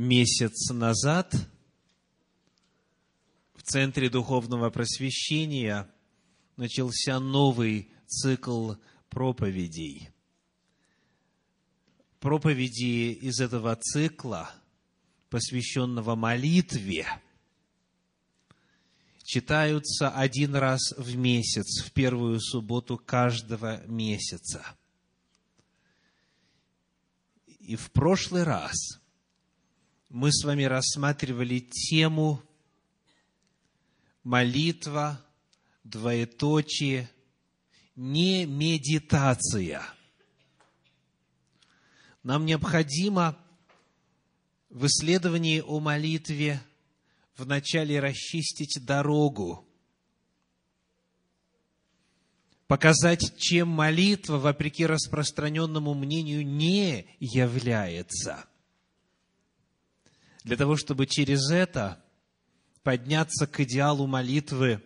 Месяц назад в Центре Духовного Просвещения начался новый цикл проповедей. Проповеди из этого цикла, посвященного молитве, читаются один раз в месяц, в первую субботу каждого месяца. И в прошлый раз мы с вами рассматривали тему молитва, двоеточие, не медитация. Нам необходимо в исследовании о молитве вначале расчистить дорогу, показать, чем молитва, вопреки распространенному мнению, не является. Для того, чтобы через это подняться к идеалу молитвы,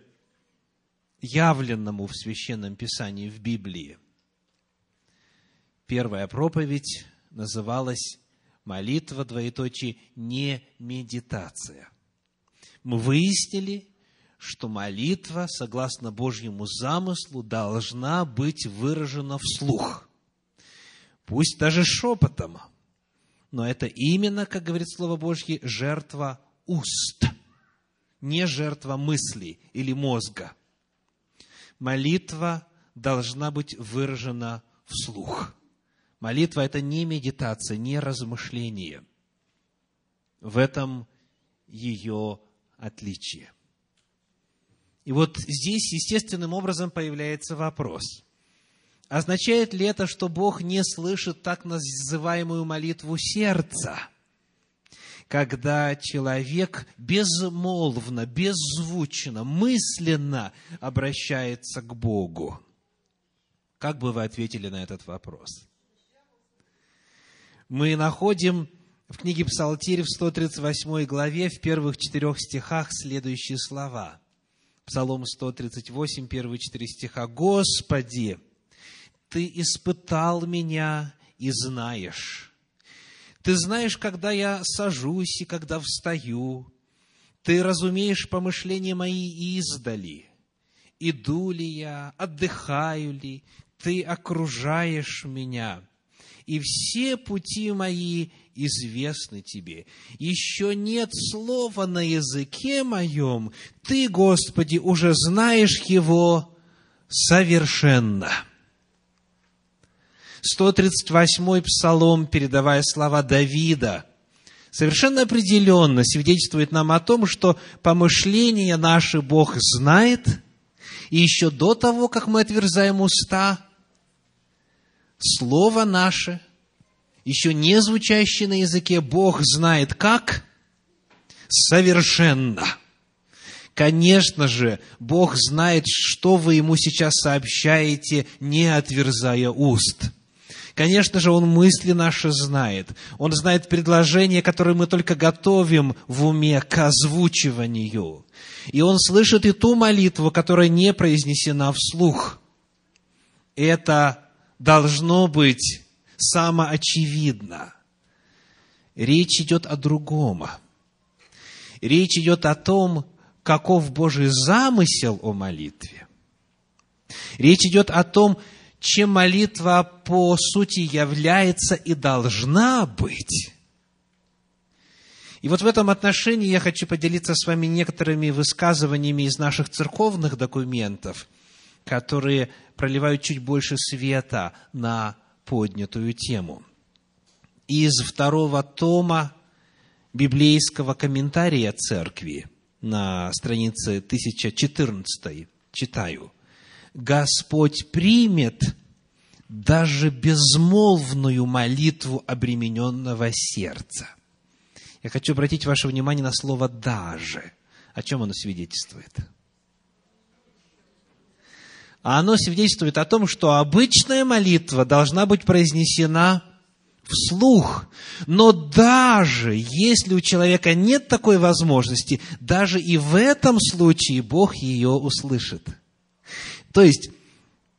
явленному в Священном Писании, в Библии. Первая проповедь называлась «Молитва, двоеточие, не медитация» мы выяснили, что молитва, согласно Божьему замыслу, должна быть выражена вслух. Пусть даже шепотом, но это именно, как говорит Слово Божье, жертва уст, не жертва мысли или мозга. Молитва должна быть выражена вслух. Молитва – это не медитация, не размышление. В этом ее отличие. И вот здесь естественным образом появляется вопрос. Означает ли это, что Бог не слышит так называемую молитву сердца? Когда человек безмолвно, беззвучно, мысленно обращается к Богу. Как бы вы ответили на этот вопрос? Мы находим в книге Псалтирь в 138 главе, в первых четырех стихах следующие слова. Псалом 138, первые четыре стиха. «Господи, Ты испытал меня и знаешь. Ты знаешь, когда я сажусь и когда встаю. Ты разумеешь помышления мои издали. Иду ли я, отдыхаю ли, Ты окружаешь меня» и все пути мои известны тебе. Еще нет слова на языке моем, ты, Господи, уже знаешь его совершенно. 138-й псалом, передавая слова Давида, совершенно определенно свидетельствует нам о том, что помышления наши Бог знает, и еще до того, как мы отверзаем уста, Слово наше, еще не звучащее на языке, Бог знает как совершенно. Конечно же, Бог знает, что вы Ему сейчас сообщаете, не отверзая уст. Конечно же, Он мысли наши знает. Он знает предложения, которые мы только готовим в уме к озвучиванию. И Он слышит и ту молитву, которая не произнесена вслух. Это должно быть самоочевидно. Речь идет о другом. Речь идет о том, каков Божий замысел о молитве. Речь идет о том, чем молитва по сути является и должна быть. И вот в этом отношении я хочу поделиться с вами некоторыми высказываниями из наших церковных документов, которые проливают чуть больше света на поднятую тему. Из второго тома библейского комментария церкви на странице 1014 читаю. Господь примет даже безмолвную молитву обремененного сердца. Я хочу обратить ваше внимание на слово «даже». О чем оно свидетельствует? а оно свидетельствует о том, что обычная молитва должна быть произнесена вслух. Но даже если у человека нет такой возможности, даже и в этом случае Бог ее услышит. То есть,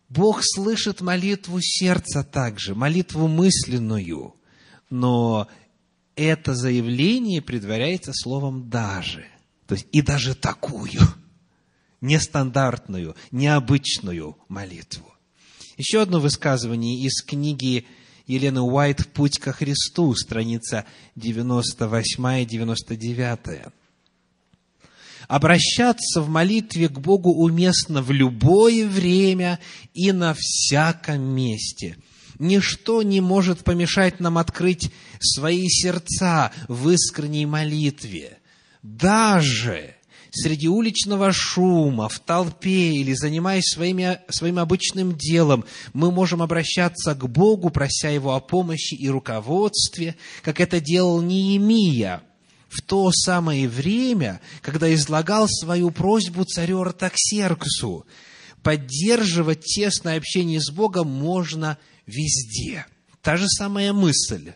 Бог слышит молитву сердца также, молитву мысленную, но это заявление предваряется словом «даже». То есть и даже такую нестандартную, необычную молитву. Еще одно высказывание из книги Елены Уайт «Путь ко Христу», страница 98 и 99. Обращаться в молитве к Богу уместно в любое время и на всяком месте. Ничто не может помешать нам открыть свои сердца в искренней молитве. Даже среди уличного шума, в толпе или занимаясь своими, своим обычным делом, мы можем обращаться к Богу, прося Его о помощи и руководстве, как это делал Неемия в то самое время, когда излагал свою просьбу царю Артаксерксу. Поддерживать тесное общение с Богом можно везде. Та же самая мысль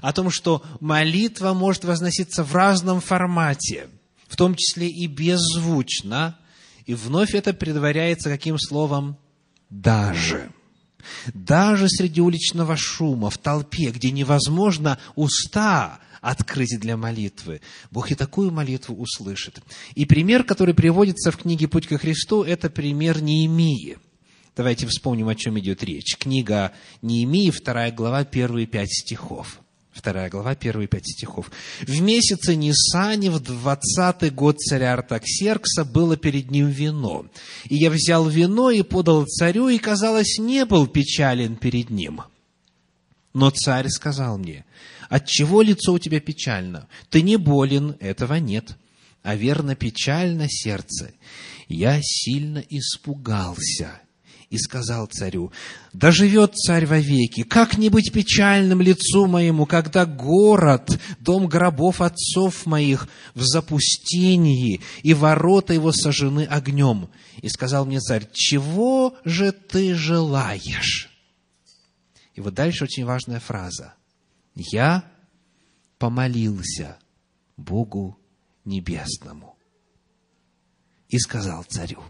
о том, что молитва может возноситься в разном формате – в том числе и беззвучно, и вновь это предваряется каким словом? Даже. Даже среди уличного шума, в толпе, где невозможно уста открыть для молитвы, Бог и такую молитву услышит. И пример, который приводится в книге «Путь ко Христу», это пример Неемии. Давайте вспомним, о чем идет речь. Книга Неемии, вторая глава, первые пять стихов. Вторая глава, первые пять стихов. «В месяце Нисане, в двадцатый год царя Артаксеркса, было перед ним вино. И я взял вино и подал царю, и, казалось, не был печален перед ним. Но царь сказал мне, отчего лицо у тебя печально? Ты не болен, этого нет, а верно печально сердце. Я сильно испугался» и сказал царю, «Да живет царь вовеки, как не быть печальным лицу моему, когда город, дом гробов отцов моих в запустении, и ворота его сожжены огнем». И сказал мне царь, «Чего же ты желаешь?» И вот дальше очень важная фраза. «Я помолился Богу Небесному и сказал царю,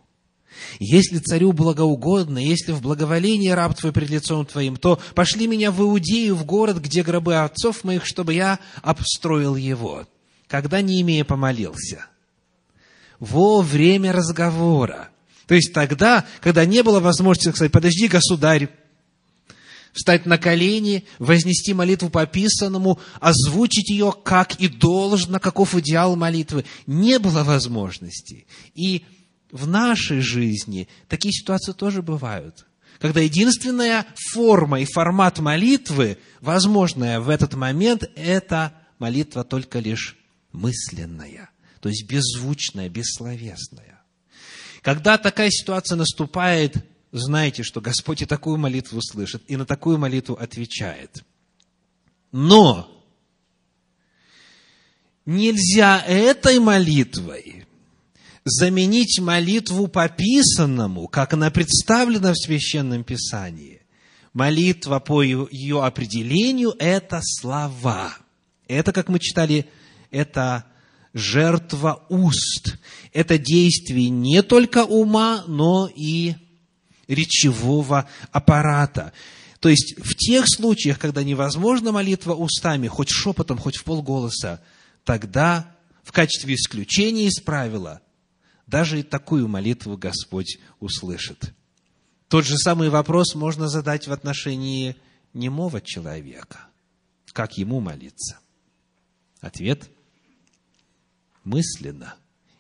если царю благоугодно, если в благоволении раб твой пред лицом твоим, то пошли меня в Иудею, в город, где гробы отцов моих, чтобы я обстроил его. Когда не имея помолился? Во время разговора. То есть тогда, когда не было возможности сказать, подожди, государь, встать на колени, вознести молитву по писанному, озвучить ее как и должно, каков идеал молитвы. Не было возможности. И в нашей жизни такие ситуации тоже бывают. Когда единственная форма и формат молитвы, возможная в этот момент, это молитва только лишь мысленная, то есть беззвучная, бессловесная. Когда такая ситуация наступает, знайте, что Господь и такую молитву слышит, и на такую молитву отвечает. Но нельзя этой молитвой заменить молитву по писанному, как она представлена в Священном Писании. Молитва по ее определению – это слова. Это, как мы читали, это жертва уст. Это действие не только ума, но и речевого аппарата. То есть в тех случаях, когда невозможна молитва устами, хоть шепотом, хоть в полголоса, тогда в качестве исключения из правила даже и такую молитву Господь услышит. Тот же самый вопрос можно задать в отношении немого человека. Как ему молиться? Ответ – мысленно,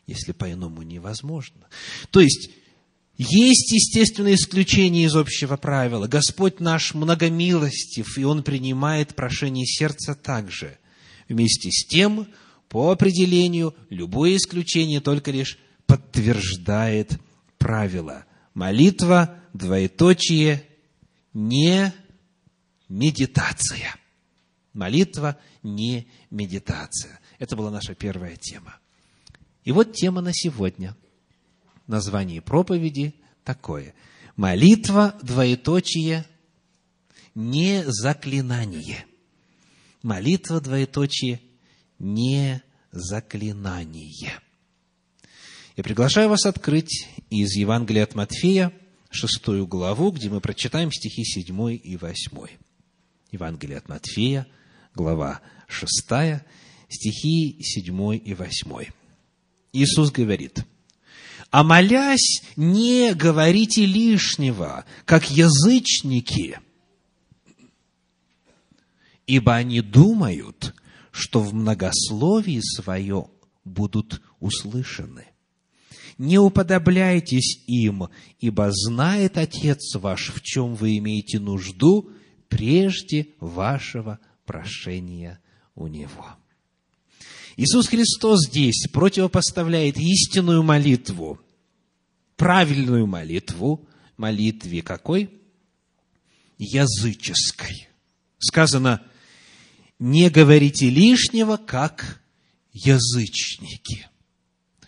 если по-иному невозможно. То есть, есть естественное исключение из общего правила. Господь наш многомилостив, и Он принимает прошение сердца также. Вместе с тем, по определению, любое исключение только лишь подтверждает правило. Молитва, двоеточие, не медитация. Молитва не медитация. Это была наша первая тема. И вот тема на сегодня. Название проповеди такое. Молитва, двоеточие, не заклинание. Молитва, двоеточие, не заклинание. Я приглашаю вас открыть из Евангелия от Матфея, шестую главу, где мы прочитаем стихи седьмой и восьмой. Евангелие от Матфея, глава 6, стихи 7 и 8. Иисус говорит, «А молясь, не говорите лишнего, как язычники, ибо они думают, что в многословии свое будут услышаны. Не уподобляйтесь им, ибо знает Отец ваш, в чем вы имеете нужду, прежде вашего прошения у Него. Иисус Христос здесь противопоставляет истинную молитву, правильную молитву, молитве какой? Языческой. Сказано, не говорите лишнего, как язычники.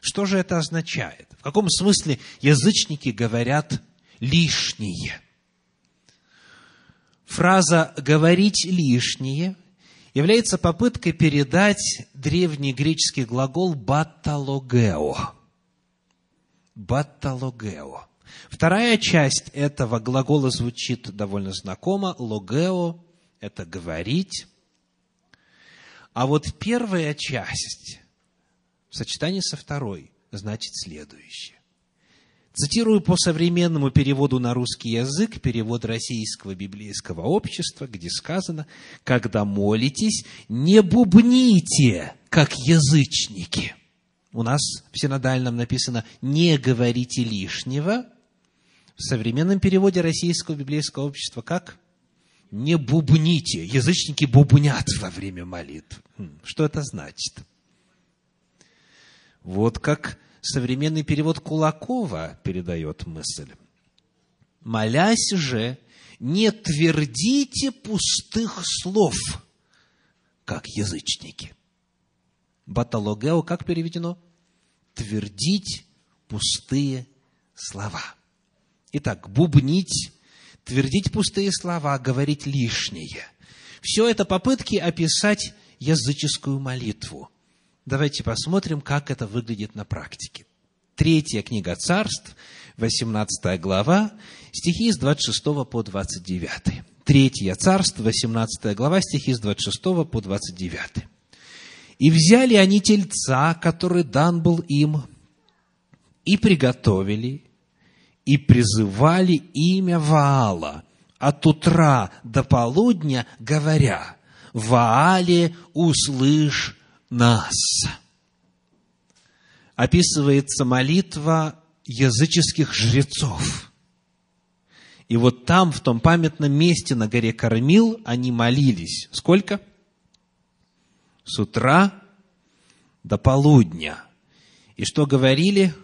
Что же это означает? В каком смысле язычники говорят лишнее? Фраза «говорить лишнее» является попыткой передать древний греческий глагол «баталогео». «Баталогео». Вторая часть этого глагола звучит довольно знакомо. «Логео» – это «говорить», а вот первая часть в сочетании со второй значит следующее. Цитирую по современному переводу на русский язык, перевод Российского библейского общества, где сказано, когда молитесь, не бубните, как язычники. У нас в синодальном написано «не говорите лишнего». В современном переводе Российского библейского общества как? не бубните. Язычники бубнят во время молитв. Хм, что это значит? Вот как современный перевод Кулакова передает мысль. Молясь же, не твердите пустых слов, как язычники. Баталогео как переведено? Твердить пустые слова. Итак, бубнить твердить пустые слова, говорить лишнее. Все это попытки описать языческую молитву. Давайте посмотрим, как это выглядит на практике. Третья книга царств, 18 глава, стихи с 26 по 29. Третья царство, 18 глава, стихи с 26 по 29. «И взяли они тельца, который дан был им, и приготовили, и призывали имя Ваала от утра до полудня, говоря, «Ваале, услышь нас!» Описывается молитва языческих жрецов. И вот там, в том памятном месте на горе Кормил, они молились. Сколько? С утра до полудня. И что говорили?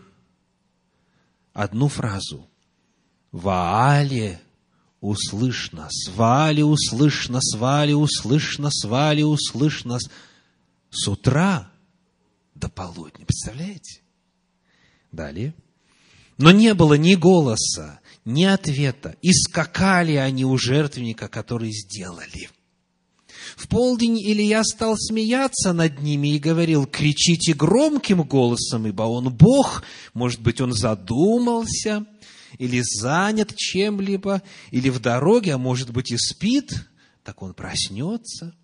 одну фразу. «Ваале, услышь нас! Ваале, услышь нас! Ваале, услышь нас! Ваале, услышь нас!» С утра до полудня. Представляете? Далее. Но не было ни голоса, ни ответа. И скакали они у жертвенника, который сделали. В полдень Илья стал смеяться над ними и говорил, кричите громким голосом, ибо он Бог, может быть, он задумался, или занят чем-либо, или в дороге, а может быть и спит, так он проснется.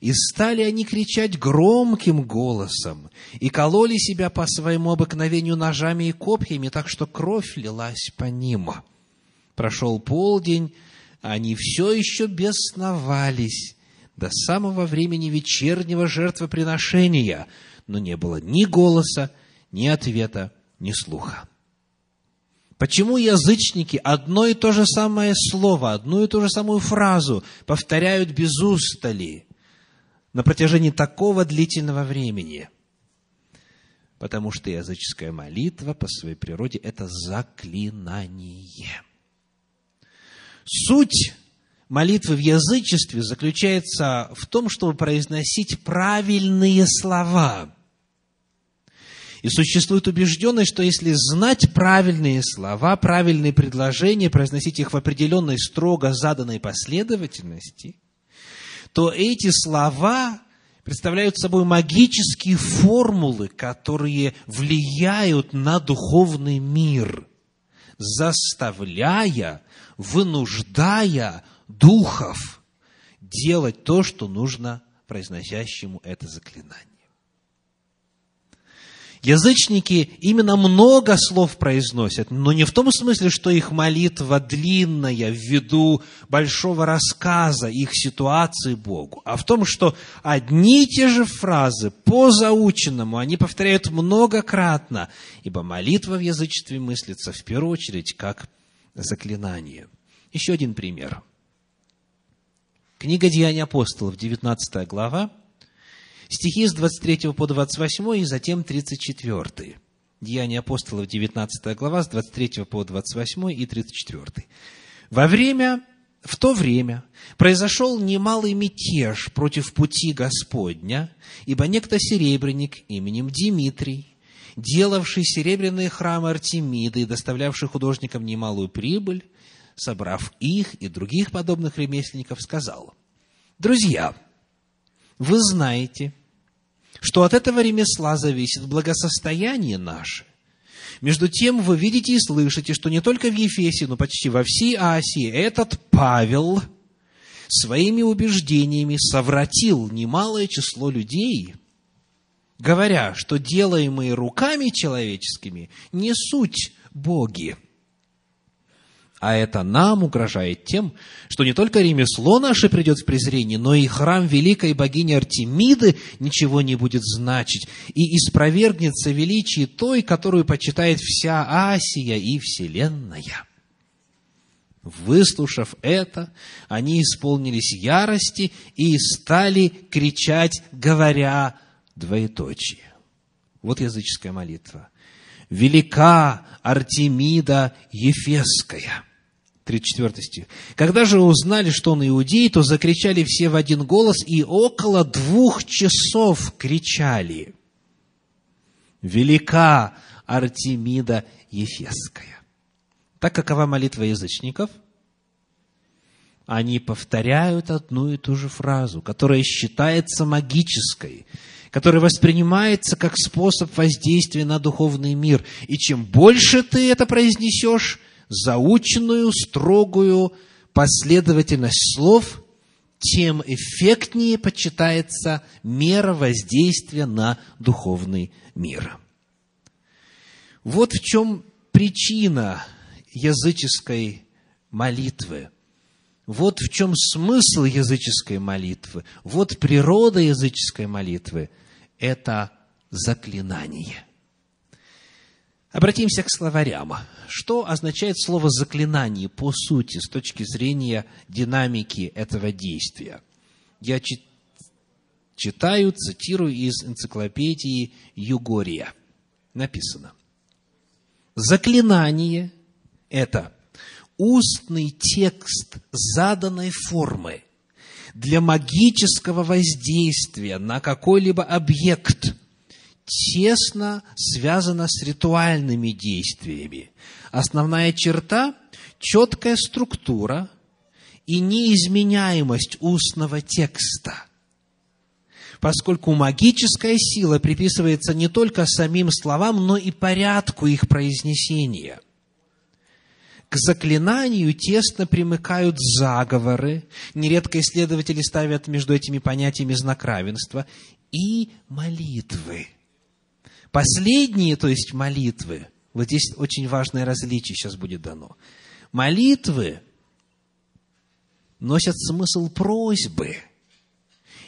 И стали они кричать громким голосом, и кололи себя по своему обыкновению ножами и копьями, так что кровь лилась по ним. Прошел полдень, они все еще бесновались, до самого времени вечернего жертвоприношения, но не было ни голоса, ни ответа, ни слуха. Почему язычники одно и то же самое слово, одну и ту же самую фразу повторяют без устали на протяжении такого длительного времени? Потому что языческая молитва по своей природе – это заклинание. Суть молитвы в язычестве заключается в том, чтобы произносить правильные слова. И существует убежденность, что если знать правильные слова, правильные предложения, произносить их в определенной строго заданной последовательности, то эти слова представляют собой магические формулы, которые влияют на духовный мир, заставляя, вынуждая духов делать то, что нужно произносящему это заклинание. Язычники именно много слов произносят, но не в том смысле, что их молитва длинная ввиду большого рассказа их ситуации Богу, а в том, что одни и те же фразы по заученному они повторяют многократно, ибо молитва в язычестве мыслится в первую очередь как заклинание. Еще один пример. Книга Деяний апостолов, 19 глава, стихи с 23 по 28 и затем 34. Деяния апостолов, 19 глава, с 23 по 28 и 34. Во время, в то время произошел немалый мятеж против пути Господня, ибо некто серебряник именем Дмитрий, делавший серебряные храмы Артемиды и доставлявший художникам немалую прибыль, собрав их и других подобных ремесленников, сказал, «Друзья, вы знаете, что от этого ремесла зависит благосостояние наше. Между тем вы видите и слышите, что не только в Ефесе, но почти во всей Асии этот Павел своими убеждениями совратил немалое число людей, говоря, что делаемые руками человеческими не суть боги – а это нам угрожает тем, что не только ремесло наше придет в презрение, но и храм великой богини Артемиды ничего не будет значить, и испровергнется величие той, которую почитает вся Асия и Вселенная. Выслушав это, они исполнились ярости и стали кричать, говоря двоеточие. Вот языческая молитва. «Велика Артемида Ефесская». 34 стих. «Когда же узнали, что он иудей, то закричали все в один голос, и около двух часов кричали. Велика Артемида Ефесская». Так какова молитва язычников? Они повторяют одну и ту же фразу, которая считается магической, которая воспринимается как способ воздействия на духовный мир. И чем больше ты это произнесешь, заученную, строгую последовательность слов, тем эффектнее почитается мера воздействия на духовный мир. Вот в чем причина языческой молитвы. Вот в чем смысл языческой молитвы. Вот природа языческой молитвы. Это заклинание – Обратимся к словарям. Что означает слово «заклинание» по сути, с точки зрения динамики этого действия? Я читаю, цитирую из энциклопедии Югория. Написано. Заклинание – это устный текст заданной формы для магического воздействия на какой-либо объект – тесно связана с ритуальными действиями. Основная черта – четкая структура и неизменяемость устного текста. Поскольку магическая сила приписывается не только самим словам, но и порядку их произнесения – к заклинанию тесно примыкают заговоры, нередко исследователи ставят между этими понятиями знак равенства, и молитвы – Последние, то есть молитвы, вот здесь очень важное различие сейчас будет дано. Молитвы носят смысл просьбы,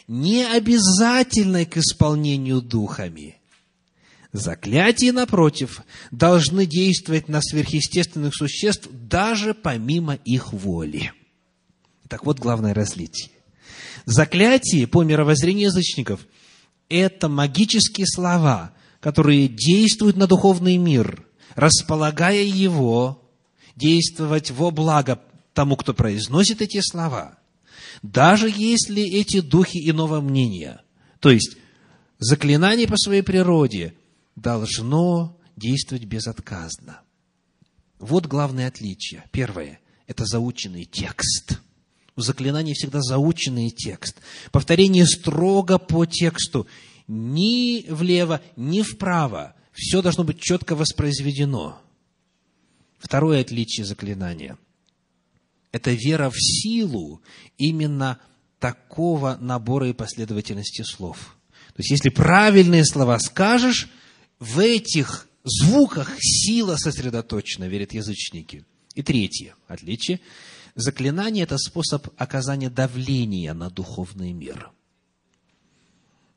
не обязательной к исполнению духами. Заклятия, напротив, должны действовать на сверхъестественных существ даже помимо их воли. Так вот, главное различие. Заклятие, по мировоззрению язычников, это магические слова, которые действуют на духовный мир, располагая его действовать во благо тому, кто произносит эти слова, даже если эти духи иного мнения, то есть заклинание по своей природе должно действовать безотказно. Вот главное отличие. Первое – это заученный текст. У заклинаний всегда заученный текст. Повторение строго по тексту ни влево, ни вправо. Все должно быть четко воспроизведено. Второе отличие заклинания – это вера в силу именно такого набора и последовательности слов. То есть, если правильные слова скажешь, в этих звуках сила сосредоточена, верят язычники. И третье отличие. Заклинание – это способ оказания давления на духовный мир.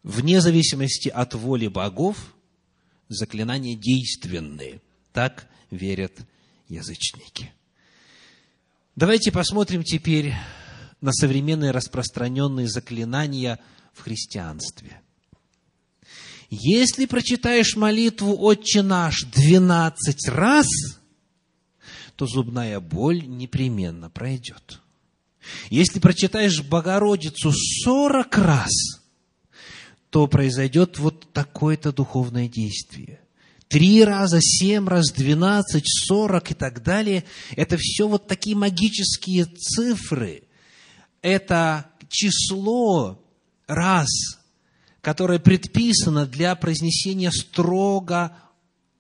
Вне зависимости от воли богов, заклинания действенные. Так верят язычники. Давайте посмотрим теперь на современные распространенные заклинания в христианстве. Если прочитаешь молитву «Отче наш» двенадцать раз, то зубная боль непременно пройдет. Если прочитаешь Богородицу сорок раз, то произойдет вот такое-то духовное действие. Три раза, семь раз, двенадцать, сорок и так далее. Это все вот такие магические цифры. Это число раз, которое предписано для произнесения строго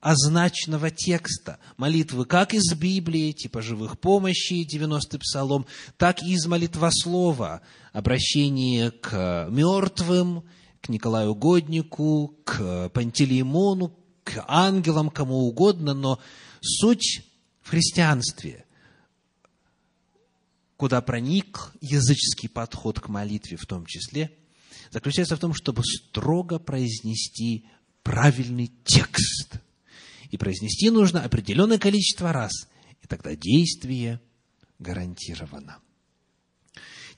означенного текста. Молитвы как из Библии, типа живых помощи, 90-й псалом, так и из молитвослова, обращение к мертвым, к Николаю Годнику, к Пантелеймону, к ангелам, кому угодно, но суть в христианстве, куда проник языческий подход к молитве в том числе – заключается в том, чтобы строго произнести правильный текст. И произнести нужно определенное количество раз, и тогда действие гарантировано.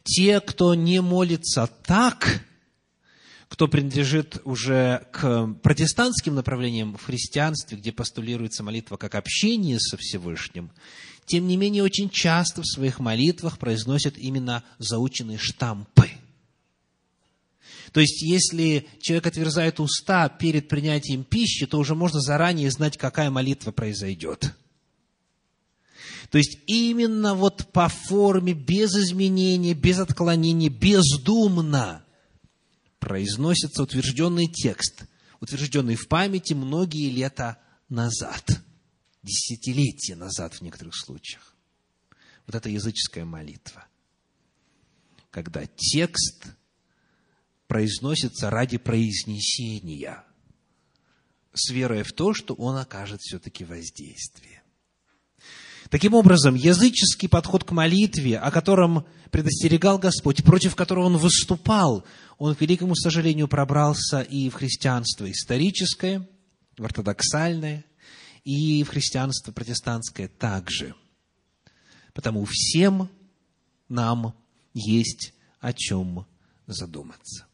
Те, кто не молится так, кто принадлежит уже к протестантским направлениям в христианстве, где постулируется молитва как общение со Всевышним, тем не менее очень часто в своих молитвах произносят именно заученные штампы – то есть, если человек отверзает уста перед принятием пищи, то уже можно заранее знать, какая молитва произойдет. То есть, именно вот по форме, без изменения, без отклонения, бездумно произносится утвержденный текст, утвержденный в памяти многие лета назад, десятилетия назад в некоторых случаях. Вот это языческая молитва. Когда текст произносится ради произнесения, с верой в то, что он окажет все-таки воздействие. Таким образом, языческий подход к молитве, о котором предостерегал Господь, против которого он выступал, он, к великому сожалению, пробрался и в христианство историческое, в ортодоксальное, и в христианство протестантское также. Потому всем нам есть о чем задуматься.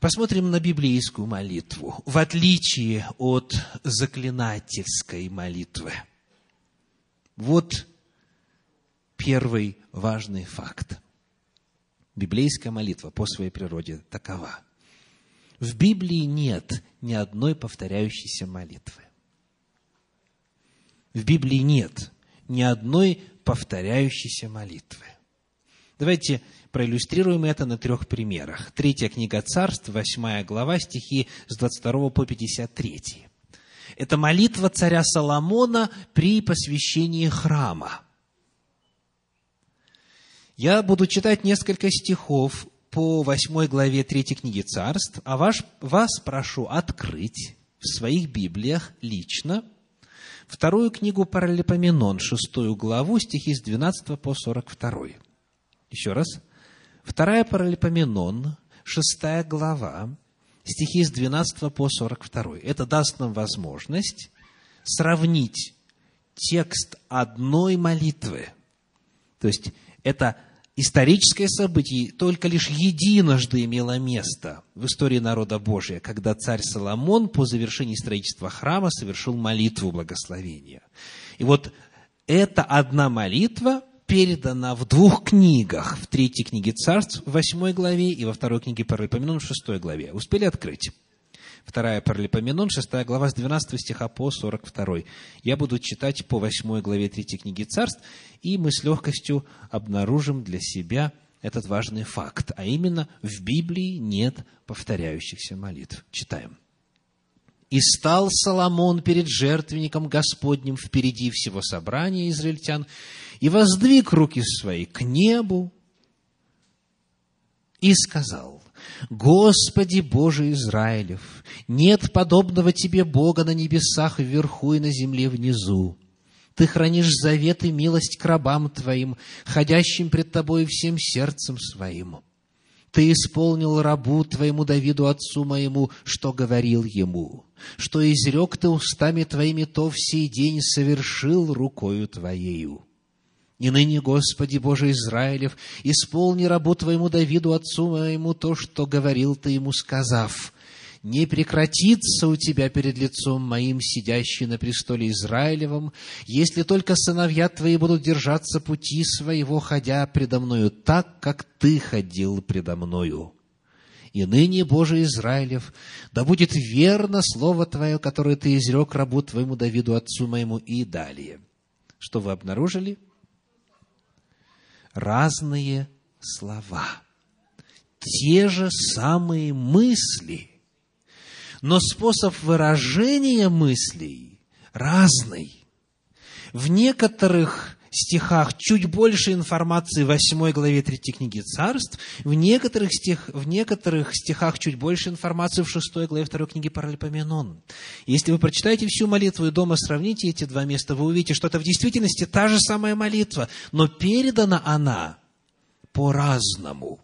Посмотрим на библейскую молитву, в отличие от заклинательской молитвы. Вот первый важный факт. Библейская молитва по своей природе такова. В Библии нет ни одной повторяющейся молитвы. В Библии нет ни одной повторяющейся молитвы. Давайте проиллюстрируем это на трех примерах. Третья книга Царств, восьмая глава, стихи с 22 по 53. Это молитва царя Соломона при посвящении храма. Я буду читать несколько стихов по восьмой главе третьей книги Царств, а ваш, вас прошу открыть в своих Библиях лично вторую книгу Паралипоменон, шестую главу, стихи с 12 по 42. Еще раз. Вторая Паралипоменон, шестая глава, стихи с 12 по 42. Это даст нам возможность сравнить текст одной молитвы. То есть, это историческое событие только лишь единожды имело место в истории народа Божия, когда царь Соломон по завершении строительства храма совершил молитву благословения. И вот эта одна молитва передана в двух книгах. В третьей книге Царств, в восьмой главе, и во второй книге Паралипоменон, в шестой главе. Успели открыть? Вторая Паралипоменон, шестая глава, с 12 стиха по 42. Я буду читать по восьмой главе третьей книги Царств, и мы с легкостью обнаружим для себя этот важный факт, а именно в Библии нет повторяющихся молитв. Читаем. И стал Соломон перед жертвенником Господним впереди всего собрания израильтян, и воздвиг руки свои к небу, и сказал, «Господи Боже Израилев, нет подобного Тебе Бога на небесах вверху и на земле внизу. Ты хранишь завет и милость к рабам Твоим, ходящим пред Тобой всем сердцем своим. Ты исполнил рабу Твоему Давиду, отцу моему, что говорил ему, что изрек Ты устами Твоими, то в сей день совершил рукою Твоею. И ныне, Господи Боже Израилев, исполни рабу Твоему Давиду, отцу моему, то, что говорил Ты ему, сказав, не прекратится у тебя перед лицом моим сидящий на престоле Израилевом, если только сыновья твои будут держаться пути своего, ходя предо мною так, как ты ходил предо мною. И ныне, Боже Израилев, да будет верно слово Твое, которое Ты изрек рабу Твоему Давиду, отцу моему, и далее. Что вы обнаружили? Разные слова. Те же самые мысли – но способ выражения мыслей разный. В некоторых стихах чуть больше информации в 8 главе 3 книги Царств, в некоторых, стих, в некоторых стихах чуть больше информации в 6 главе 2 книги Паралипоменон. Если вы прочитаете всю молитву и дома сравните эти два места, вы увидите, что это в действительности та же самая молитва, но передана она по-разному.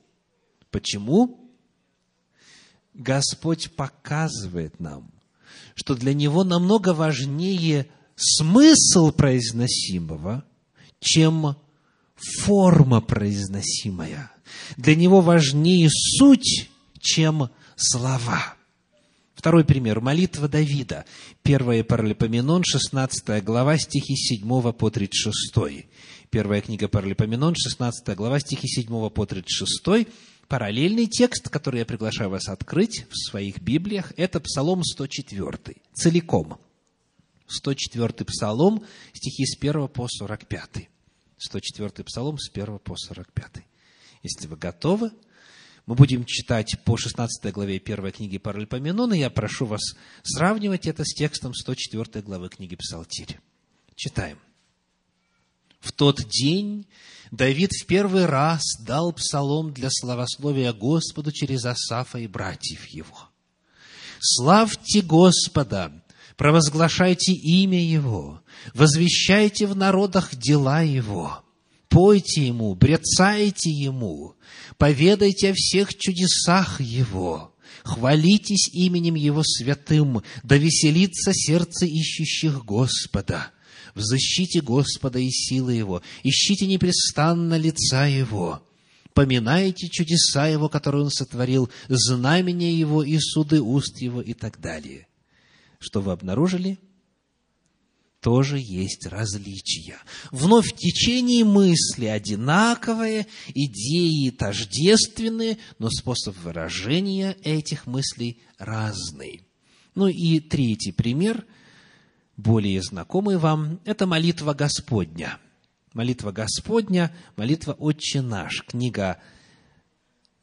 Почему? Господь показывает нам, что для Него намного важнее смысл произносимого, чем форма произносимая. Для Него важнее суть, чем слова. Второй пример. Молитва Давида. Первая Паралипоменон, 16 глава, стихи 7 по 36. Первая книга Паралипоменон, 16 глава, стихи 7 по 36 Параллельный текст, который я приглашаю вас открыть в своих Библиях, это Псалом 104, целиком. 104 Псалом, стихи с 1 по 45. 104 Псалом с 1 по 45. Если вы готовы, мы будем читать по 16 главе 1 книги Паралипоменона. Я прошу вас сравнивать это с текстом 104 главы книги Псалтирь. Читаем. В тот день Давид в первый раз дал псалом для славословия Господу через Асафа и братьев его. «Славьте Господа, провозглашайте имя Его, возвещайте в народах дела Его, пойте Ему, брецайте Ему, поведайте о всех чудесах Его, хвалитесь именем Его святым, да веселится сердце ищущих Господа» Взыщите Господа и силы Его, ищите непрестанно лица Его, поминайте чудеса Его, которые Он сотворил, знамения Его и суды уст Его и так далее. Что вы обнаружили? тоже есть различия. Вновь течение мысли одинаковые, идеи тождественные, но способ выражения этих мыслей разный. Ну и третий пример – более знакомый вам, это молитва Господня. Молитва Господня, молитва Отче наш, книга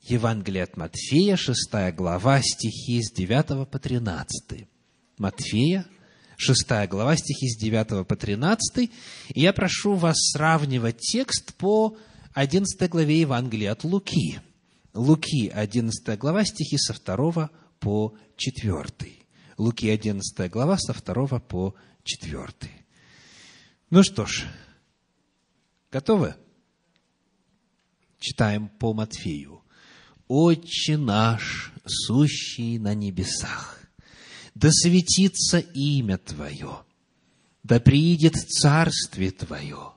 Евангелия от Матфея, 6 глава, стихи с 9 по 13. Матфея, 6 глава, стихи с 9 по 13. И я прошу вас сравнивать текст по 11 главе Евангелия от Луки. Луки, 11 глава, стихи со 2 по 4. Луки 11 глава со 2 по 4. Ну что ж, готовы? Читаем по Матфею. «Отче наш, сущий на небесах, да светится имя Твое, да приидет царствие Твое,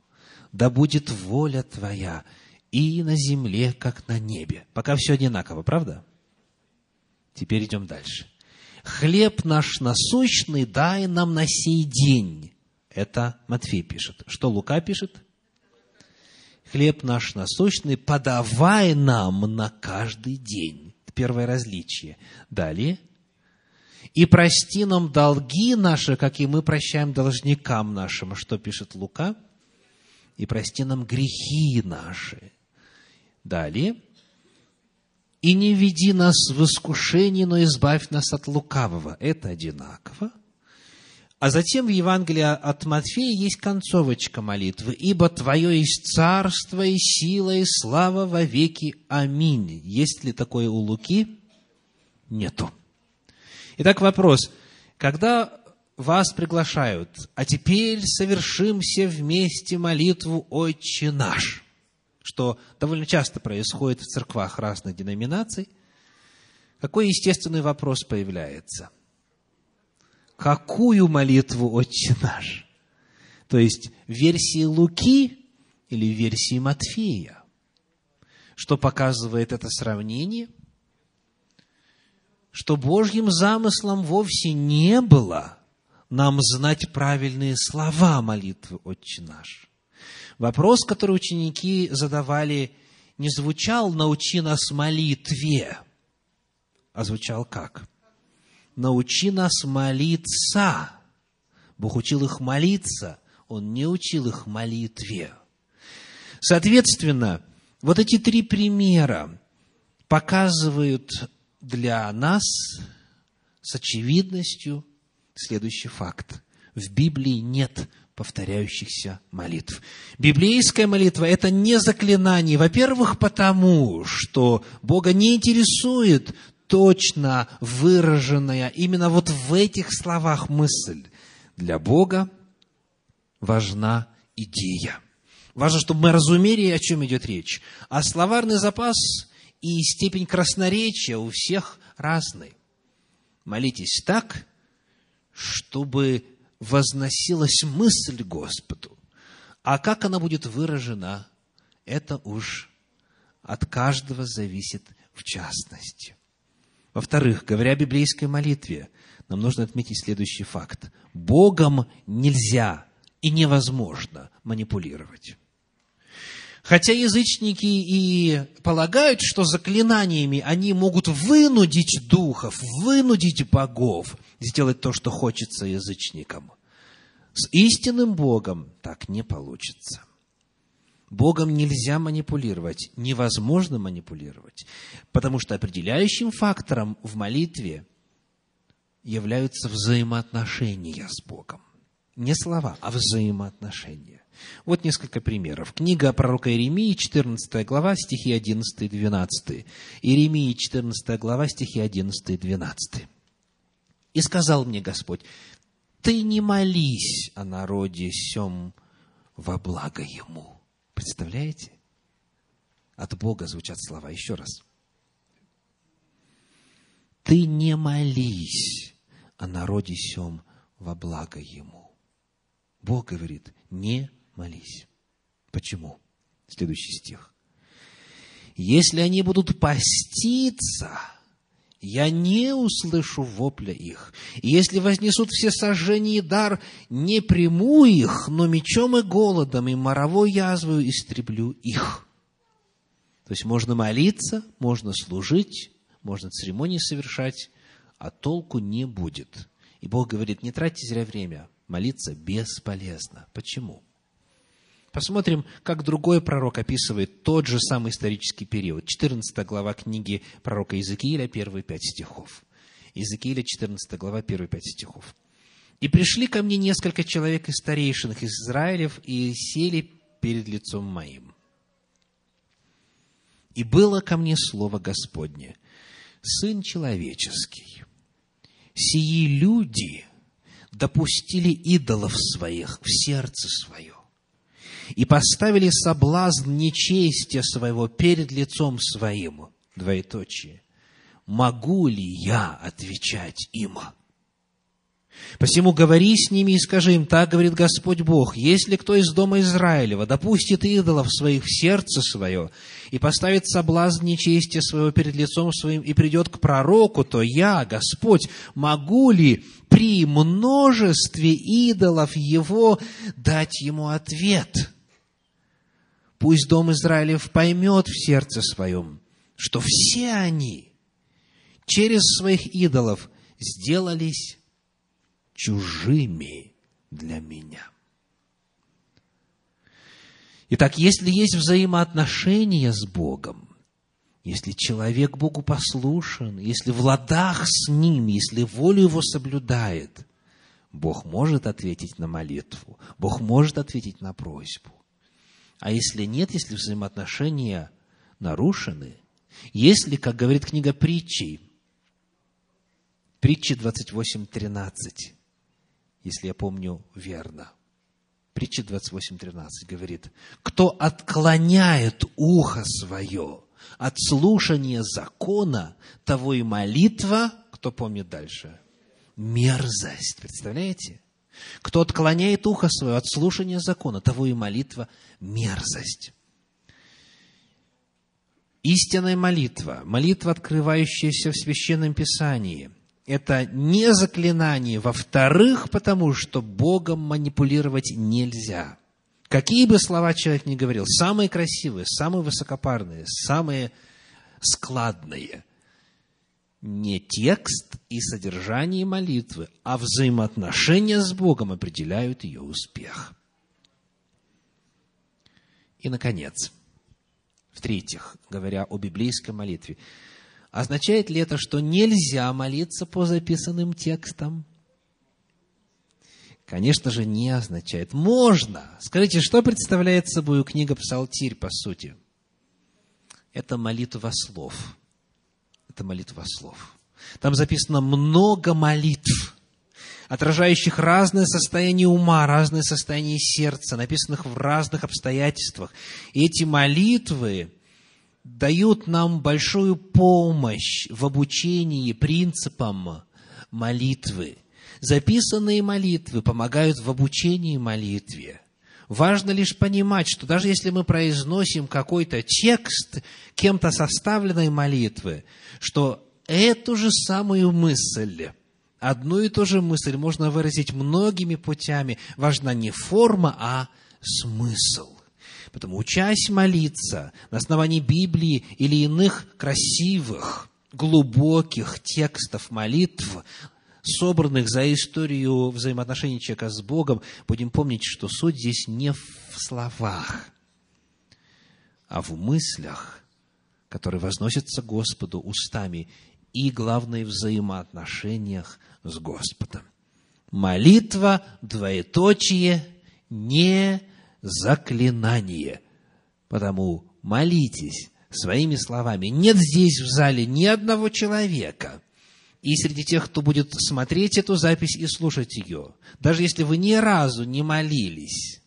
да будет воля Твоя и на земле, как на небе». Пока все одинаково, правда? Теперь идем дальше хлеб наш насущный дай нам на сей день. Это Матфей пишет. Что Лука пишет? Хлеб наш насущный подавай нам на каждый день. Первое различие. Далее. И прости нам долги наши, как и мы прощаем должникам нашим. Что пишет Лука? И прости нам грехи наши. Далее и не веди нас в искушение, но избавь нас от лукавого. Это одинаково. А затем в Евангелии от Матфея есть концовочка молитвы. «Ибо Твое есть царство и сила и слава во веки. Аминь». Есть ли такое у Луки? Нету. Итак, вопрос. Когда вас приглашают, а теперь совершим все вместе молитву «Отче наш», что довольно часто происходит в церквах разных деноминаций, какой естественный вопрос появляется? какую молитву «Отче наш»? То есть, версии Луки или версии Матфея? Что показывает это сравнение? Что Божьим замыслом вовсе не было нам знать правильные слова молитвы «Отче наш». Вопрос, который ученики задавали, не звучал «научи нас молитве», а звучал как – научи нас молиться. Бог учил их молиться, Он не учил их молитве. Соответственно, вот эти три примера показывают для нас с очевидностью следующий факт. В Библии нет повторяющихся молитв. Библейская молитва – это не заклинание. Во-первых, потому что Бога не интересует точно выраженная именно вот в этих словах мысль. Для Бога важна идея. Важно, чтобы мы разумели, о чем идет речь. А словарный запас и степень красноречия у всех разный. Молитесь так, чтобы возносилась мысль Господу. А как она будет выражена, это уж от каждого зависит в частности. Во-вторых, говоря о библейской молитве, нам нужно отметить следующий факт. Богом нельзя и невозможно манипулировать. Хотя язычники и полагают, что заклинаниями они могут вынудить духов, вынудить богов сделать то, что хочется язычникам. С истинным Богом так не получится. Богом нельзя манипулировать, невозможно манипулировать, потому что определяющим фактором в молитве являются взаимоотношения с Богом. Не слова, а взаимоотношения. Вот несколько примеров. Книга пророка Иеремии, 14 глава, стихи 11 и 12. Иеремии, 14 глава, стихи 11 и 12. «И сказал мне Господь, ты не молись о народе сем во благо ему, Представляете? От Бога звучат слова. Еще раз. Ты не молись о народе сем во благо ему. Бог говорит, не молись. Почему? Следующий стих. Если они будут поститься, я не услышу вопля их. И если вознесут все сожжения и дар, не приму их, но мечом и голодом и моровой язвою истреблю их. То есть можно молиться, можно служить, можно церемонии совершать, а толку не будет. И Бог говорит, не тратьте зря время, молиться бесполезно. Почему? Посмотрим, как другой пророк описывает тот же самый исторический период. 14 глава книги пророка Иезекииля, первые пять стихов. Иезекииля, 14 глава, первые пять стихов. «И пришли ко мне несколько человек из старейшинных из Израилев и сели перед лицом моим. И было ко мне слово Господне, Сын человеческий, сии люди допустили идолов своих в сердце свое, и поставили соблазн нечестия своего перед лицом своим, двоеточие, могу ли я отвечать им? Посему говори с ними и скажи им, так говорит Господь Бог, если кто из дома Израилева допустит идолов своих в сердце свое и поставит соблазн нечестия своего перед лицом своим и придет к пророку, то я, Господь, могу ли при множестве идолов его дать ему ответ?» Пусть дом Израилев поймет в сердце своем, что все они через своих идолов сделались чужими для меня. Итак, если есть взаимоотношения с Богом, если человек Богу послушен, если в ладах с Ним, если волю Его соблюдает, Бог может ответить на молитву, Бог может ответить на просьбу. А если нет, если взаимоотношения нарушены, если, как говорит книга притчей, притчи 28.13, если я помню верно, притча 28.13 говорит, кто отклоняет ухо свое от слушания закона, того и молитва, кто помнит дальше, мерзость. Представляете? Кто отклоняет ухо свое от слушания закона, того и молитва мерзость. Истинная молитва, молитва, открывающаяся в Священном Писании, это не заклинание, во-вторых, потому что Богом манипулировать нельзя. Какие бы слова человек ни говорил, самые красивые, самые высокопарные, самые складные, не текст и содержание молитвы, а взаимоотношения с Богом определяют ее успех. И, наконец, в-третьих, говоря о библейской молитве, означает ли это, что нельзя молиться по записанным текстам? Конечно же, не означает. Можно. Скажите, что представляет собой книга Псалтирь, по сути? Это молитва слов. Это молитва слов. Там записано много молитв отражающих разное состояние ума, разное состояние сердца, написанных в разных обстоятельствах. И эти молитвы дают нам большую помощь в обучении принципам молитвы. Записанные молитвы помогают в обучении молитве. Важно лишь понимать, что даже если мы произносим какой-то текст кем-то составленной молитвы, что эту же самую мысль одну и ту же мысль можно выразить многими путями. Важна не форма, а смысл. Поэтому, учась молиться на основании Библии или иных красивых, глубоких текстов молитв, собранных за историю взаимоотношений человека с Богом, будем помнить, что суть здесь не в словах, а в мыслях, которые возносятся Господу устами и, главное, в взаимоотношениях с Господом. Молитва, двоеточие, не заклинание. Потому молитесь своими словами. Нет здесь в зале ни одного человека. И среди тех, кто будет смотреть эту запись и слушать ее, даже если вы ни разу не молились,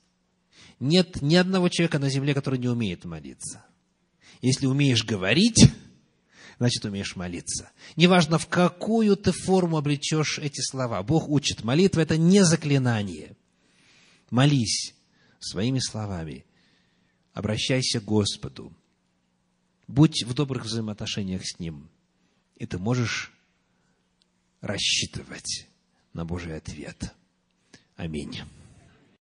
нет ни одного человека на земле, который не умеет молиться. Если умеешь говорить, значит, умеешь молиться. Неважно, в какую ты форму облечешь эти слова. Бог учит. Молитва – это не заклинание. Молись своими словами. Обращайся к Господу. Будь в добрых взаимоотношениях с Ним. И ты можешь рассчитывать на Божий ответ. Аминь.